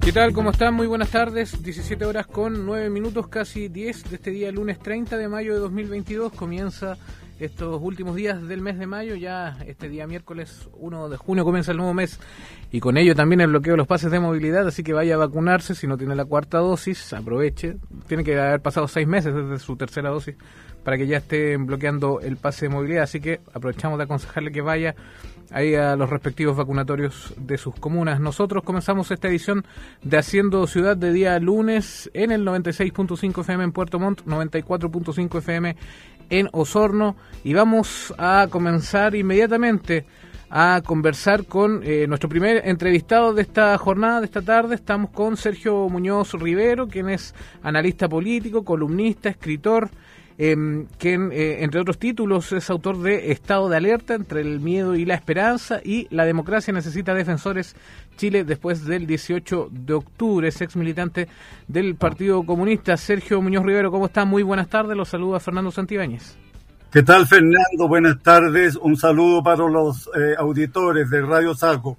¿Qué tal? ¿Cómo están? Muy buenas tardes. 17 horas con 9 minutos, casi 10 de este día, lunes 30 de mayo de 2022. Comienza estos últimos días del mes de mayo. Ya este día miércoles 1 de junio comienza el nuevo mes y con ello también el bloqueo de los pases de movilidad. Así que vaya a vacunarse si no tiene la cuarta dosis. Aproveche. Tiene que haber pasado seis meses desde su tercera dosis para que ya estén bloqueando el pase de movilidad. Así que aprovechamos de aconsejarle que vaya ahí a los respectivos vacunatorios de sus comunas. Nosotros comenzamos esta edición de Haciendo Ciudad de día lunes en el 96.5 FM en Puerto Montt, 94.5 FM en Osorno y vamos a comenzar inmediatamente a conversar con eh, nuestro primer entrevistado de esta jornada, de esta tarde. Estamos con Sergio Muñoz Rivero, quien es analista político, columnista, escritor, eh, quien, eh, entre otros títulos, es autor de Estado de Alerta entre el miedo y la esperanza y La democracia necesita defensores Chile después del 18 de octubre. Es ex militante del Partido Comunista. Sergio Muñoz Rivero, ¿cómo está? Muy buenas tardes. Los saluda Fernando Santibáñez. ¿Qué tal, Fernando? Buenas tardes. Un saludo para los eh, auditores de Radio Saco.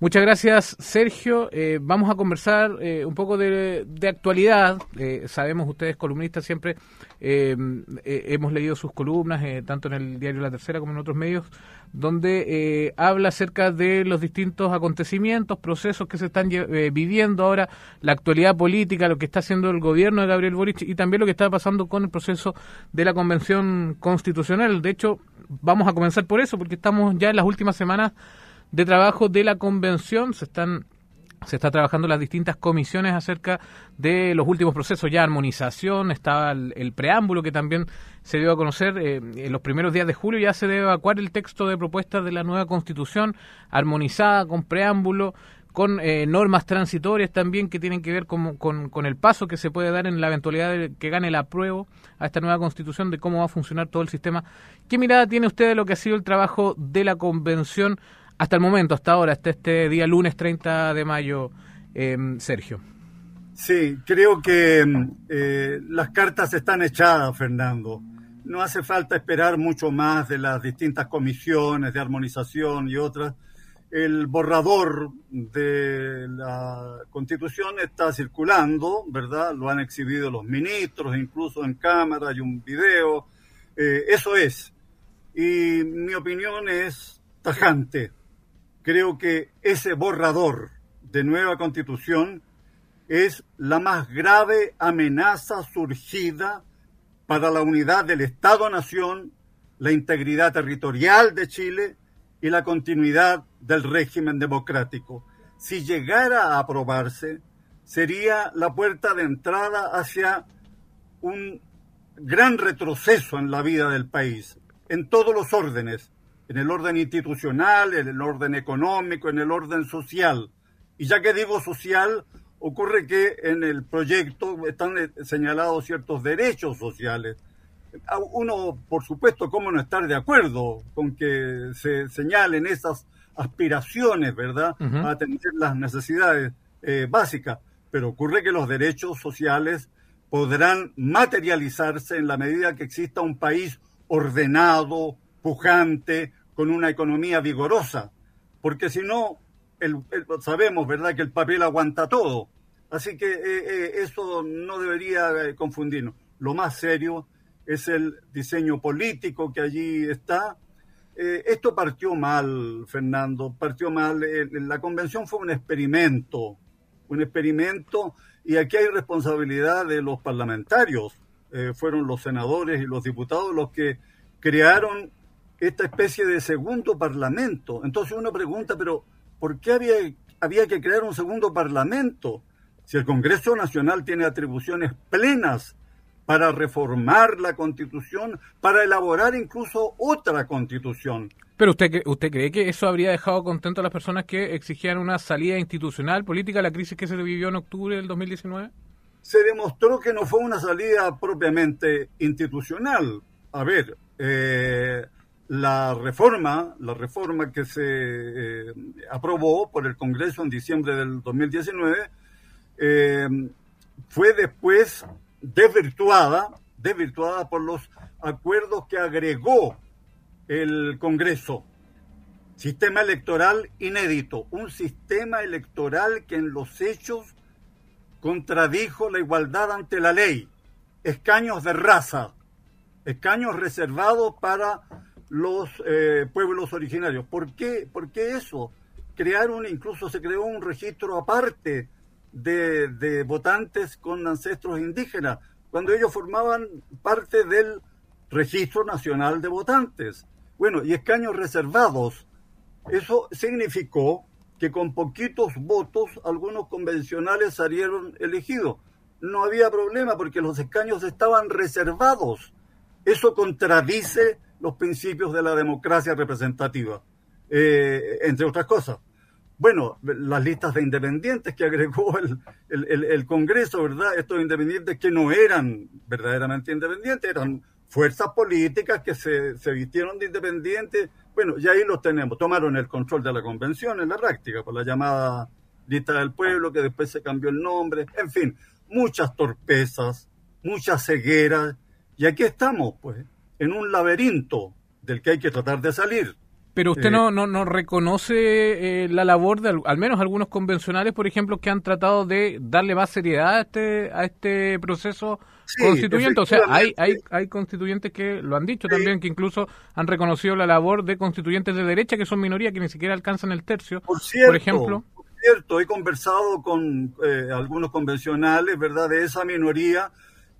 Muchas gracias, Sergio. Eh, vamos a conversar eh, un poco de, actualidad. Eh, sabemos, ustedes columnistas siempre hemos leído sus columnas, tanto en el diario La Tercera como en otros medios, donde habla acerca de los distintos acontecimientos, procesos que se están viviendo ahora, la actualidad política, lo que está haciendo el gobierno de Gabriel Boric y también lo que está pasando con el proceso de la Convención Constitucional. De hecho, vamos a comenzar por eso, porque estamos ya en las últimas semanas de trabajo de la convención. Se están se está trabajando las distintas comisiones acerca de los últimos procesos, ya armonización, estaba el, preámbulo que también se dio a conocer eh, en los primeros días de julio, ya se debe evacuar el texto de propuestas de la nueva constitución, armonizada con preámbulo, con eh, normas transitorias también que tienen que ver con, con, el paso que se puede dar en la eventualidad de que gane el apruebo a esta nueva constitución, de cómo va a funcionar todo el sistema. ¿Qué mirada tiene usted de lo que ha sido el trabajo de la convención? Hasta el momento, hasta ahora, hasta este día lunes 30 de mayo, eh, Sergio. Sí, creo que eh, las cartas están echadas, Fernando. No hace falta esperar mucho más de las distintas comisiones de armonización y otras. El borrador de la Constitución está circulando, ¿verdad? Lo han exhibido los ministros, incluso en cámara, hay un video. Eh, eso es. Y mi opinión es tajante creo que ese borrador de nueva constitución es la más grave amenaza surgida para la unidad del Estado-Nación, la integridad territorial de Chile y la continuidad del régimen democrático. Si llegara a aprobarse, sería la puerta de entrada hacia un gran retroceso en la vida del país, en todos los órdenes, en el orden institucional, en el orden económico, en el orden social. Y ya que digo social, ocurre que en el proyecto están eh, señalados ciertos derechos sociales. Uno, por supuesto, ¿cómo no estar de acuerdo con que se señalen esas aspiraciones, ¿verdad?, a atender las necesidades eh, básicas. Pero ocurre que los derechos sociales podrán materializarse en la medida que exista un país ordenado, pujante, con una economía vigorosa, porque si no, sabemos, ¿verdad?, que el papel aguanta todo. Así que eh, eh, eso no debería eh, confundirnos. Lo más serio es el diseño político que allí está. esto partió mal, Fernando, partió mal. la convención fue un experimento, un experimento, y aquí hay responsabilidad de los parlamentarios. fueron los senadores y los diputados los que crearon esta especie de segundo parlamento. Entonces uno pregunta, pero ¿por qué había, había que crear un segundo parlamento? Si el Congreso Nacional tiene atribuciones plenas para reformar la constitución, para elaborar incluso otra constitución. Pero usted, usted cree que eso habría dejado contento a las personas que exigían una salida institucional, política, a la crisis que se vivió en octubre del 2019? Se demostró que no fue una salida propiamente institucional. A ver, eh, la reforma, la reforma que se eh, aprobó por el Congreso en diciembre del 2019, eh, fue después desvirtuada, desvirtuada por los acuerdos que agregó el Congreso. Sistema electoral inédito, un sistema electoral que en los hechos contradijo la igualdad ante la ley, escaños de raza, escaños reservados para los eh, pueblos originarios. ¿Por qué? ¿Por qué eso? Crearon, incluso se creó un registro aparte de, de votantes con ancestros indígenas, cuando ellos formaban parte del registro nacional de votantes. Bueno, y escaños reservados eso significó que con poquitos votos algunos convencionales salieron elegidos. No había problema porque los escaños estaban reservados. Eso contradice los principios de la democracia representativa, eh, entre otras cosas. Bueno, las listas de independientes que agregó el, el, el, Congreso, ¿verdad? Estos independientes que no eran verdaderamente independientes, eran fuerzas políticas que se, se vistieron de independientes bueno, y ahí los tenemos. Tomaron el control de la convención en la práctica, por la llamada lista del pueblo, que después se cambió el nombre. En fin, muchas torpezas, muchas cegueras. Y aquí estamos, pues, en un laberinto del que hay que tratar de salir. Pero usted no, no, no reconoce eh, la labor de al menos algunos convencionales, por ejemplo, que han tratado de darle más seriedad a este, a este proceso constituyente. O sea, hay, hay, hay constituyentes que lo han dicho también, que incluso han reconocido la labor de constituyentes de derecha, que son minoría, que ni siquiera alcanzan el tercio, por, ejemplo. Por cierto, he conversado con eh, algunos convencionales, ¿verdad?, de esa minoría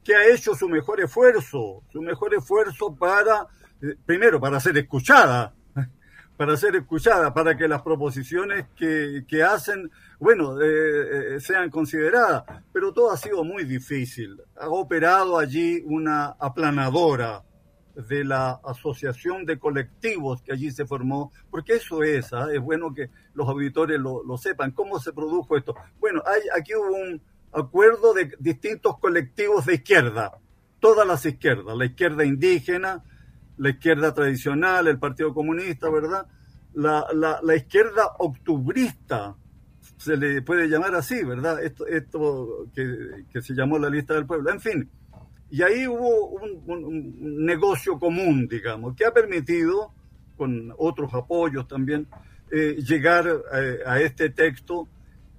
que ha hecho su mejor esfuerzo, su mejor esfuerzo para, eh, primero, para ser escuchada, para ser escuchada, para que las proposiciones que, que hacen, bueno, eh, eh, sean consideradas. Pero todo ha sido muy difícil. Ha operado allí una aplanadora de la asociación de colectivos que allí se formó, porque eso es, ¿ah? es bueno que los auditores lo, lo, sepan. ¿Cómo se produjo esto? Bueno, hay, aquí hubo un acuerdo de distintos colectivos de izquierda, todas las izquierdas, la izquierda indígena, la izquierda tradicional, el Partido Comunista, ¿verdad? La, la, izquierda octubrista, se le puede llamar así, ¿verdad? Esto, esto que, se llamó la lista del pueblo. En fin, y ahí hubo un, negocio común, digamos, que ha permitido, con otros apoyos también, eh, llegar eh, a este texto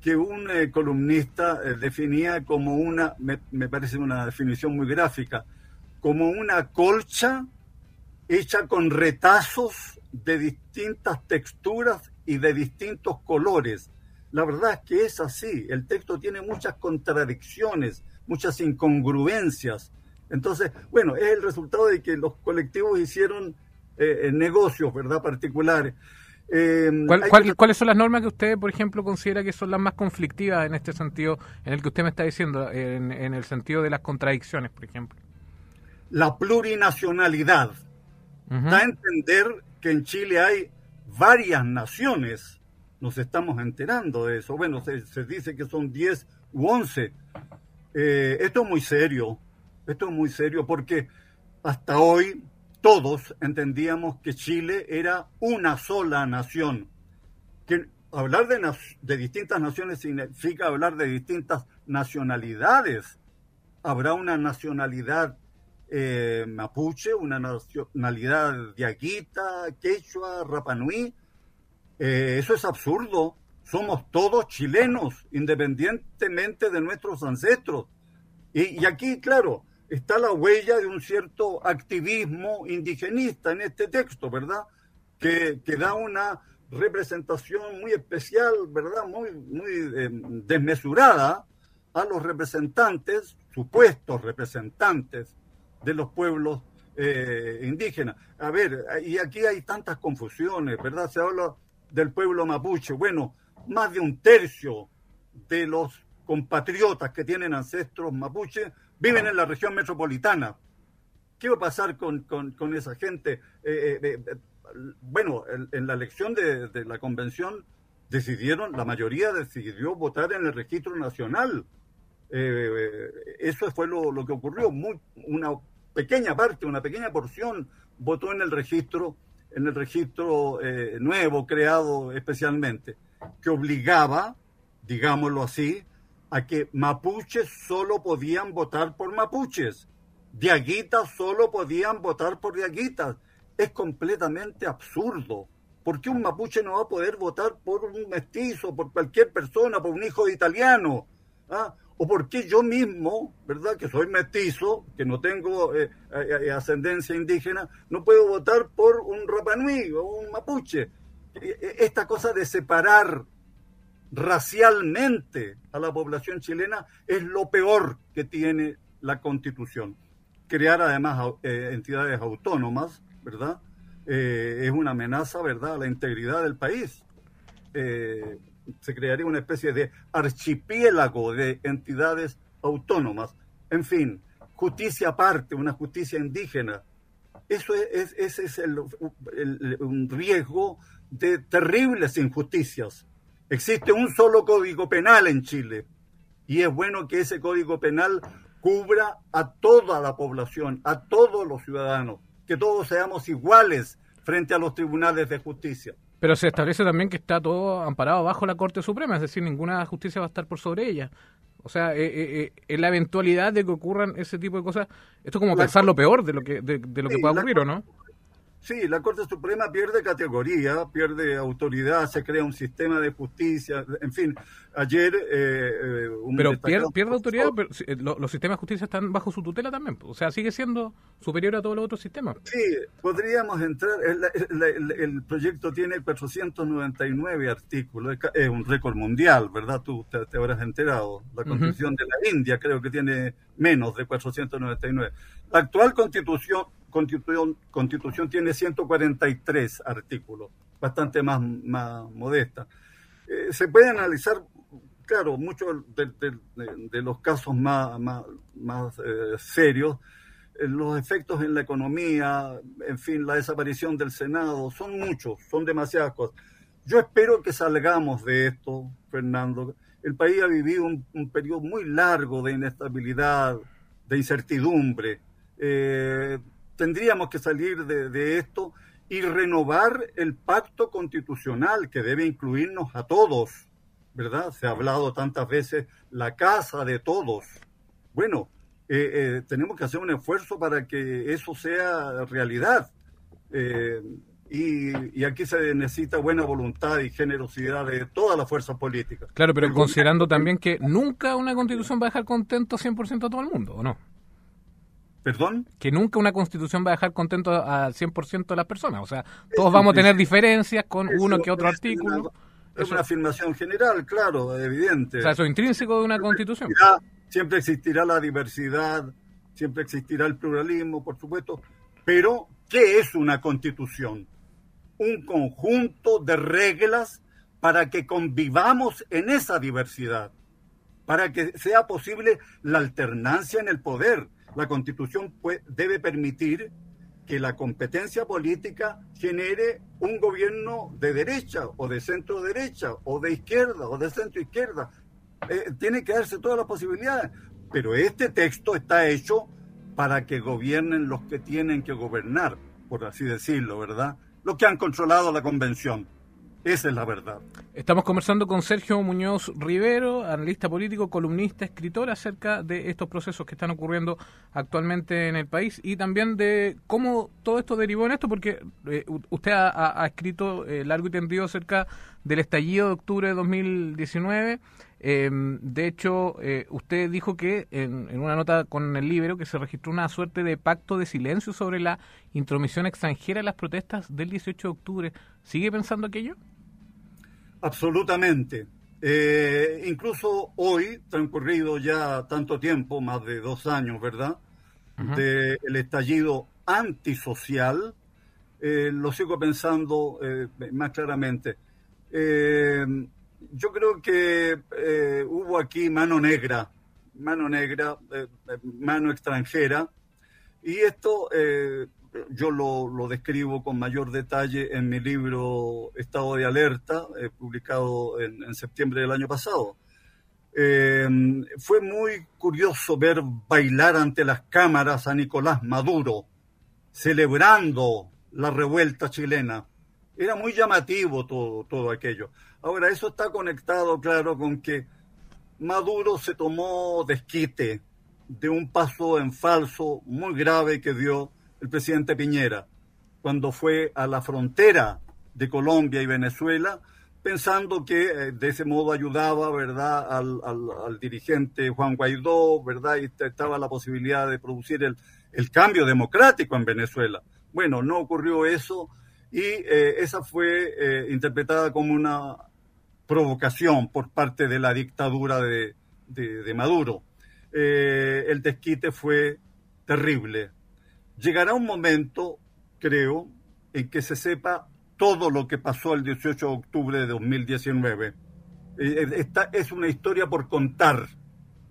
que un eh, columnista definía como una, me, me parece una definición muy gráfica, como una colcha hecha con retazos de distintas texturas y de distintos colores. La verdad es que es así, el texto tiene muchas contradicciones, muchas incongruencias. Entonces, bueno, es el resultado de que los colectivos hicieron eh, negocios, ¿verdad?, particulares. Eh, ¿Cuáles son las normas que usted, por ejemplo, considera que son las más conflictivas en este sentido, en el que usted me está diciendo, en, en el sentido de las contradicciones, por ejemplo? La plurinacionalidad Da a entender que en Chile hay varias naciones. Nos estamos enterando de eso. Bueno, se, dice que son 10 u 11. Eh, esto es muy serio. Esto es muy serio porque hasta hoy todos entendíamos que Chile era una sola nación. Que hablar de, de distintas naciones significa hablar de distintas nacionalidades. Habrá una nacionalidad eh, mapuche, una nacionalidad diaguita, quechua, rapanui. Eh, eso es absurdo. Somos todos chilenos, independientemente de nuestros ancestros. Y, y, aquí, claro, está la huella de un cierto activismo indigenista en este texto, ¿verdad? Que, que da una representación muy especial, ¿verdad? Muy, muy eh, desmesurada a los representantes, supuestos representantes de los pueblos eh, indígenas. A ver, y aquí hay tantas confusiones, ¿verdad? Se habla del pueblo mapuche. Bueno, más de un tercio de los compatriotas que tienen ancestros mapuche viven en la región metropolitana. ¿Qué va a pasar con, esa gente? Eh, eh, bueno, en, la elección de, la convención decidieron, la mayoría decidió votar en el registro nacional. eso fue lo, lo, que ocurrió. Muy, una pequeña parte, una pequeña porción votó en el registro, en el registro eh, nuevo creado especialmente, que obligaba, digámoslo así, a que mapuches solo podían votar por mapuches, diaguitas solo podían votar por diaguitas. Es completamente absurdo, ¿Por qué un mapuche no va a poder votar por un mestizo, por cualquier persona, por un hijo de italiano? ¿Ah? ¿O por qué yo mismo, verdad, que soy mestizo, que no tengo eh, eh, ascendencia indígena, no puedo votar por un Rapanui o un mapuche? Esta cosa de separar racialmente a la población chilena es lo peor que tiene la constitución. Crear además eh, entidades autónomas, ¿verdad? Eh, es una amenaza, ¿verdad?, a la integridad del país. Eh, se crearía una especie de archipiélago de entidades autónomas. En fin, justicia aparte, una justicia indígena. Eso es, ese es el, un riesgo de terribles injusticias. Existe un solo código penal en Chile y es bueno que ese código penal cubra a toda la población, a todos los ciudadanos, que todos seamos iguales frente a los tribunales de justicia. Pero se establece también que está todo amparado bajo la Corte Suprema, es decir, ninguna justicia va a estar por sobre ella. O sea, eh, eh, eh, en la eventualidad de que ocurran ese tipo de cosas, esto es como pensar lo peor de lo que, de, lo que pueda ocurrir, ¿o no? Sí, la Corte Suprema pierde categoría, pierde autoridad, se crea un sistema de justicia, en fin, ayer... Eh, eh pero pierde, autoridad, pero eh, los sistemas de justicia están bajo su tutela también, o sea, sigue siendo superior a todos los otros sistemas. Sí, podríamos entrar, el, proyecto tiene 499 artículos, es un récord mundial, ¿verdad? Tú te, habrás enterado, la Constitución de la India creo que tiene menos de 499. La actual Constitución constitución, constitución tiene 143 artículos, bastante más, más modesta. Eh, se puede analizar, claro, muchos de, los casos más, más, eh, serios, eh, los efectos en la economía, en fin, la desaparición del Senado, son muchos, son demasiadas cosas. Yo espero que salgamos de esto, Fernando. El país ha vivido un, un periodo muy largo de inestabilidad, de incertidumbre. Eh, tendríamos que salir de, esto y renovar el pacto constitucional que debe incluirnos a todos, ¿verdad? Se ha hablado tantas veces la casa de todos. Bueno, eh, eh, tenemos que hacer un esfuerzo para que eso sea realidad. Eh, y, aquí se necesita buena voluntad y generosidad de todas las fuerzas políticas. Claro, pero considerando también que nunca una constitución va a dejar contento 100% a todo el mundo, ¿o no? ¿Perdón? Que nunca una constitución va a dejar contento al 100% de las personas. O sea, todos vamos a tener diferencias con uno que otro artículo. es una afirmación general, claro, evidente. O sea, eso es intrínseco de una constitución. siempre existirá la diversidad, siempre existirá el pluralismo, por supuesto. Pero, ¿qué es una constitución? Un conjunto de reglas para que convivamos en esa diversidad, para que sea posible la alternancia en el poder, la constitución debe permitir que la competencia política genere un gobierno de derecha o de centro derecha o de izquierda o de centro izquierda. Eh, tiene que darse todas las posibilidades. Pero este texto está hecho para que gobiernen los que tienen que gobernar, por así decirlo, ¿verdad? Los que han controlado la convención. Esa es la verdad. Estamos conversando con Sergio Muñoz Rivero, analista político, columnista, escritor, acerca de estos procesos que están ocurriendo actualmente en el país y también de cómo todo esto derivó en esto, porque eh, usted ha, escrito eh, largo y tendido acerca del estallido de octubre de 2019. Em, de hecho, eh, usted dijo que en, en, una nota con el libro que se registró una suerte de pacto de silencio sobre la intromisión extranjera en las protestas del 18 de octubre. ¿Sigue pensando aquello? Absolutamente. Eh, incluso hoy, transcurrido ya tanto tiempo, más de dos años, ¿verdad? Del estallido antisocial, eh, lo sigo pensando eh, más claramente. yo creo que hubo aquí mano negra, mano negra, mano extranjera, y esto yo lo, describo con mayor detalle en mi libro Estado de Alerta, eh, publicado en, septiembre del año pasado. Eh, fue muy curioso ver bailar ante las cámaras a Nicolás Maduro, celebrando la revuelta chilena. Era muy llamativo todo, todo aquello. Ahora, eso está conectado, claro, con que Maduro se tomó desquite de un paso en falso muy grave que dio el presidente Piñera cuando fue a la frontera de Colombia y Venezuela, pensando que eh, de ese modo ayudaba, ¿verdad?, al, dirigente Juan Guaidó, ¿verdad?, y estaba la posibilidad de producir el, el cambio democrático en Venezuela. Bueno, no ocurrió eso y eh, esa fue eh, interpretada como una provocación por parte de la dictadura de, de, Maduro. el desquite fue terrible. Llegará un momento, creo, en que se sepa todo lo que pasó el 18 de octubre de 2019. Eh, eh, esta es una historia por contar.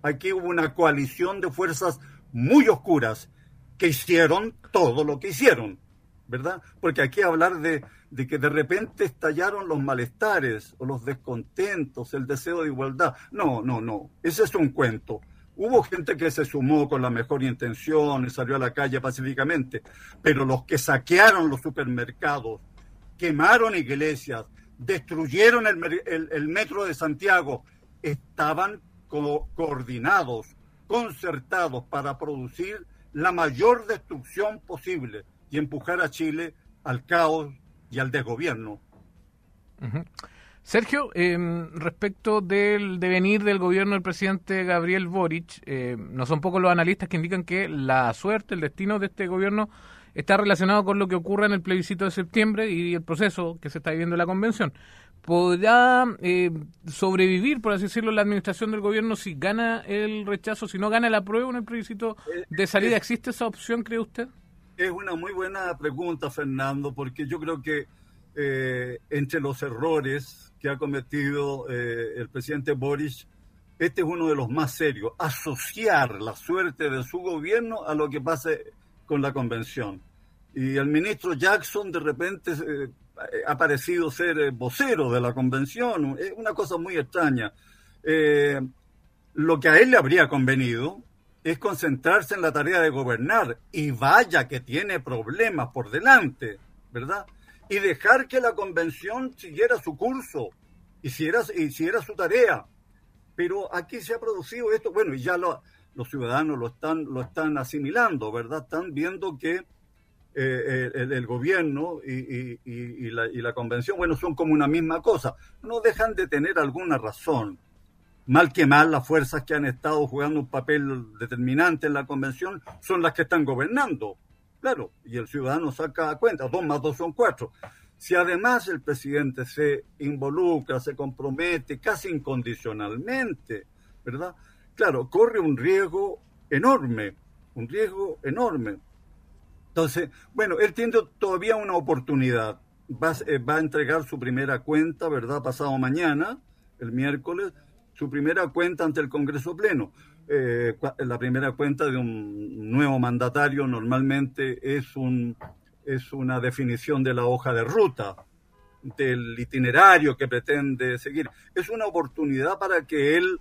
Aquí hubo una coalición de fuerzas muy oscuras que hicieron todo lo que hicieron, ¿verdad? Porque aquí hablar de, de que de repente estallaron los malestares o los descontentos, el deseo de igualdad. No, no, no. Ese es un cuento. Hubo gente que se sumó con la mejor intención y salió a la calle pacíficamente, pero los que saquearon los supermercados, quemaron iglesias, destruyeron el, metro de Santiago, estaban coordinados, concertados para producir la mayor destrucción posible y empujar a Chile al caos y al desgobierno. Sergio, em, respecto del devenir del gobierno del presidente Gabriel Boric, eh, no son pocos los analistas que indican que la suerte, el destino de este gobierno está relacionado con lo que ocurre en el plebiscito de septiembre y el proceso que se está viviendo en la convención. ¿Podrá eh, sobrevivir, por así decirlo, la administración del gobierno si gana el rechazo, si no gana la prueba en el plebiscito de salida? ¿Existe esa opción, cree usted? Es una muy buena pregunta, Fernando, porque yo creo que eh, entre los errores que ha cometido eh, el presidente Boris, este es uno de los más serios, asociar la suerte de su gobierno a lo que pase con la convención. Y el ministro Jackson de repente eh, ha parecido ser eh, vocero de la convención, es una cosa muy extraña. Lo que a él le habría convenido es concentrarse en la tarea de gobernar y vaya que tiene problemas por delante, ¿verdad? Y dejar que la convención siguiera su curso, y hiciera su tarea. Pero aquí se ha producido esto, bueno, y ya lo, los ciudadanos lo están, lo están asimilando, ¿verdad? Están viendo que eh, el, gobierno y, la, y, la, convención, bueno, son como una misma cosa. No dejan de tener alguna razón. Mal que mal, las fuerzas que han estado jugando un papel determinante en la convención son las que están gobernando. Claro, y el ciudadano saca cuenta, dos más dos son cuatro. Si además el presidente se involucra, se compromete casi incondicionalmente, ¿verdad? claro, corre un riesgo enorme, un riesgo enorme. Entonces, bueno, él tiene todavía una oportunidad. Va, eh, va, a entregar su primera cuenta, ¿verdad? Pasado mañana, el miércoles, su primera cuenta ante el Congreso Pleno. Eh, la primera cuenta de un nuevo mandatario normalmente es, un, es una definición de la hoja de ruta, del itinerario que pretende seguir. Es una oportunidad para que él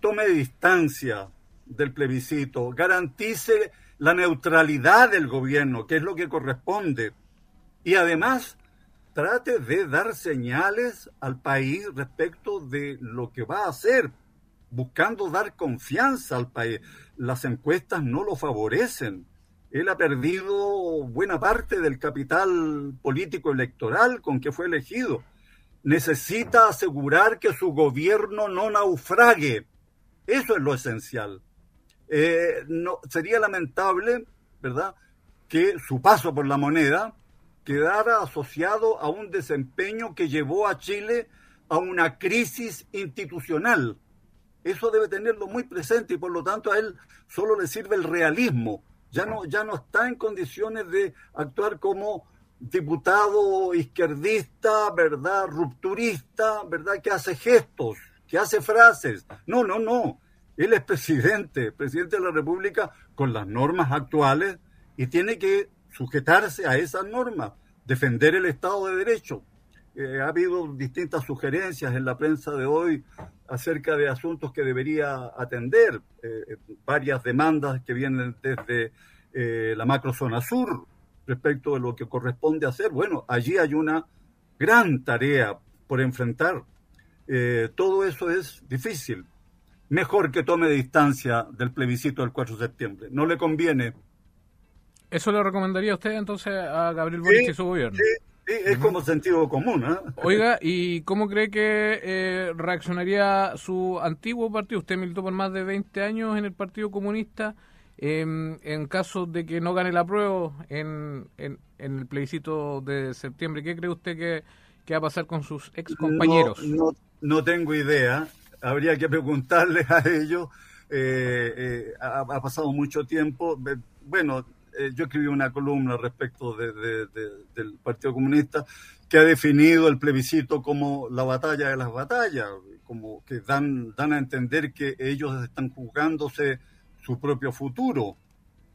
tome distancia del plebiscito, garantice la neutralidad del gobierno, que es lo que corresponde, y además trate de dar señales al país respecto de lo que va a hacer, buscando dar confianza al país. Las encuestas no lo favorecen. Él ha perdido buena parte del capital político electoral con que fue elegido. Necesita asegurar que su gobierno no naufrague eso es lo esencial. Eh, no, sería lamentable, ¿verdad?, que su paso por la moneda quedara asociado a un desempeño que llevó a Chile a una crisis institucional. Eso debe tenerlo muy presente y por lo tanto a él solo le sirve el realismo. Ya no, ya no está en condiciones de actuar como diputado izquierdista, ¿verdad? Rupturista, ¿verdad? Que hace gestos que hace frases. No, no, no. Él es presidente, presidente de la República con las normas actuales y tiene que sujetarse a esas normas, defender el Estado de Derecho. Eh, ha habido distintas sugerencias en la prensa de hoy acerca de asuntos que debería atender, eh, varias demandas que vienen desde eh, la macrozona sur respecto de lo que corresponde hacer. Bueno, allí hay una gran tarea por enfrentar. Eh, todo eso es difícil. Mejor que tome distancia del plebiscito del 4 de septiembre. No le conviene. ¿Eso le recomendaría usted entonces a Gabriel Boric y su gobierno? Es como sentido común. ¿eh? Oiga, ¿y cómo cree que eh, reaccionaría su antiguo partido? Usted militó por más de 20 años en el Partido Comunista. Em, en caso de que no gane la prueba en, en, el plebiscito de septiembre, ¿qué cree usted que, va a pasar con sus ex compañeros? No, no, tengo idea. Habría que preguntarles a ellos. Eh, eh, ha, pasado mucho tiempo. Bueno, eh, yo escribí una columna respecto de, del Partido Comunista que ha definido el plebiscito como la batalla de las batallas, como que dan, dan a entender que ellos están jugándose su propio futuro,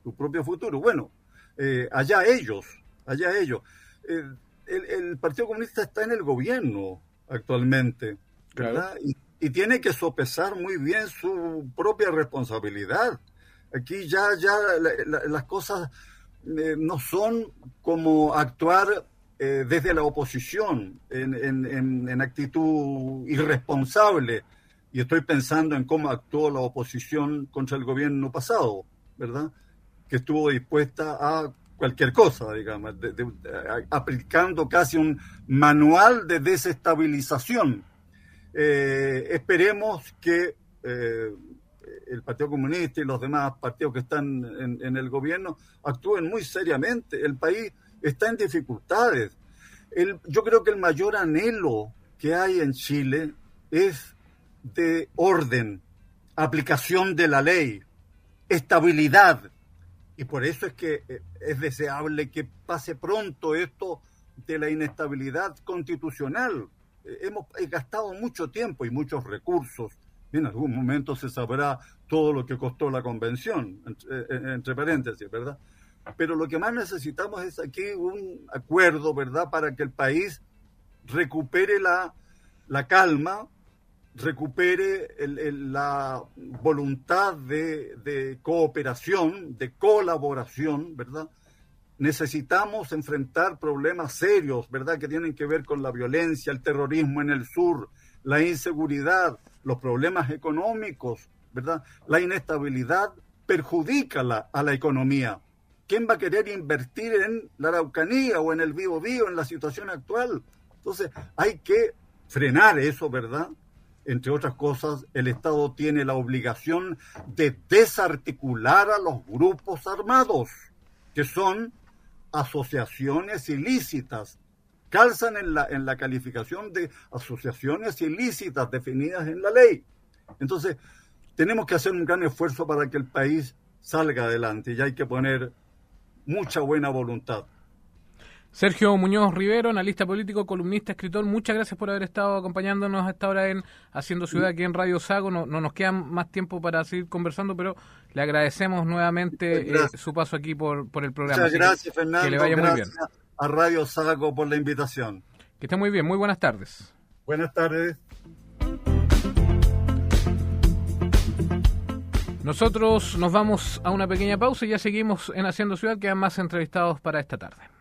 su propio futuro. Bueno, eh, allá ellos, allá ellos. el, el, Partido Comunista está en el gobierno actualmente, ¿verdad? Y, y tiene que sopesar muy bien su propia responsabilidad Aquí ya, ya las cosas eh, no son como actuar eh, desde la oposición en, en, en, actitud irresponsable. Y estoy pensando en cómo actuó la oposición contra el gobierno pasado, ¿verdad? Que estuvo dispuesta a cualquier cosa, digamos, aplicando casi un manual de desestabilización. Eh, esperemos que el Partido Comunista y los demás partidos que están en, el gobierno actúen muy seriamente. El país está en dificultades. yo creo que el mayor anhelo que hay en Chile es de orden, aplicación de la ley, estabilidad. Y por eso es que eh, es deseable que pase pronto esto de la inestabilidad constitucional. Eh, hemos gastado mucho tiempo y muchos recursos en algún momento se sabrá todo lo que costó la convención, entre, paréntesis, ¿verdad? Pero lo que más necesitamos es aquí un acuerdo, ¿verdad?, para que el país recupere la, la calma, recupere la voluntad de, de, cooperación, de colaboración, ¿verdad? Necesitamos enfrentar problemas serios, ¿verdad?, que tienen que ver con la violencia, el terrorismo en el sur, la inseguridad, los problemas económicos, ¿verdad? La inestabilidad perjudica a la economía. ¿Quién va a querer invertir en la Araucanía o en el vivo vivo en la situación actual? Entonces, hay que frenar eso, ¿verdad? Entre otras cosas, el Estado tiene la obligación de desarticular a los grupos armados, que son asociaciones ilícitas calzan en la, en la calificación de asociaciones ilícitas definidas en la ley. Entonces, tenemos que hacer un gran esfuerzo para que el país salga adelante y hay que poner mucha buena voluntad. Sergio Muñoz Rivero, analista político, columnista, escritor, muchas gracias por haber estado acompañándonos a esta hora en Haciendo Ciudad aquí en Radio Sago. No, no nos queda más tiempo para seguir conversando, pero le agradecemos nuevamente eh, su paso aquí por, por el programa. Muchas gracias, Fernando. Que le vaya muy bien a Radio Sago por la invitación. Que esté muy bien, muy buenas tardes. Buenas tardes. Nosotros nos vamos a una pequeña pausa y ya seguimos en Haciendo Ciudad, quedan más entrevistados para esta tarde.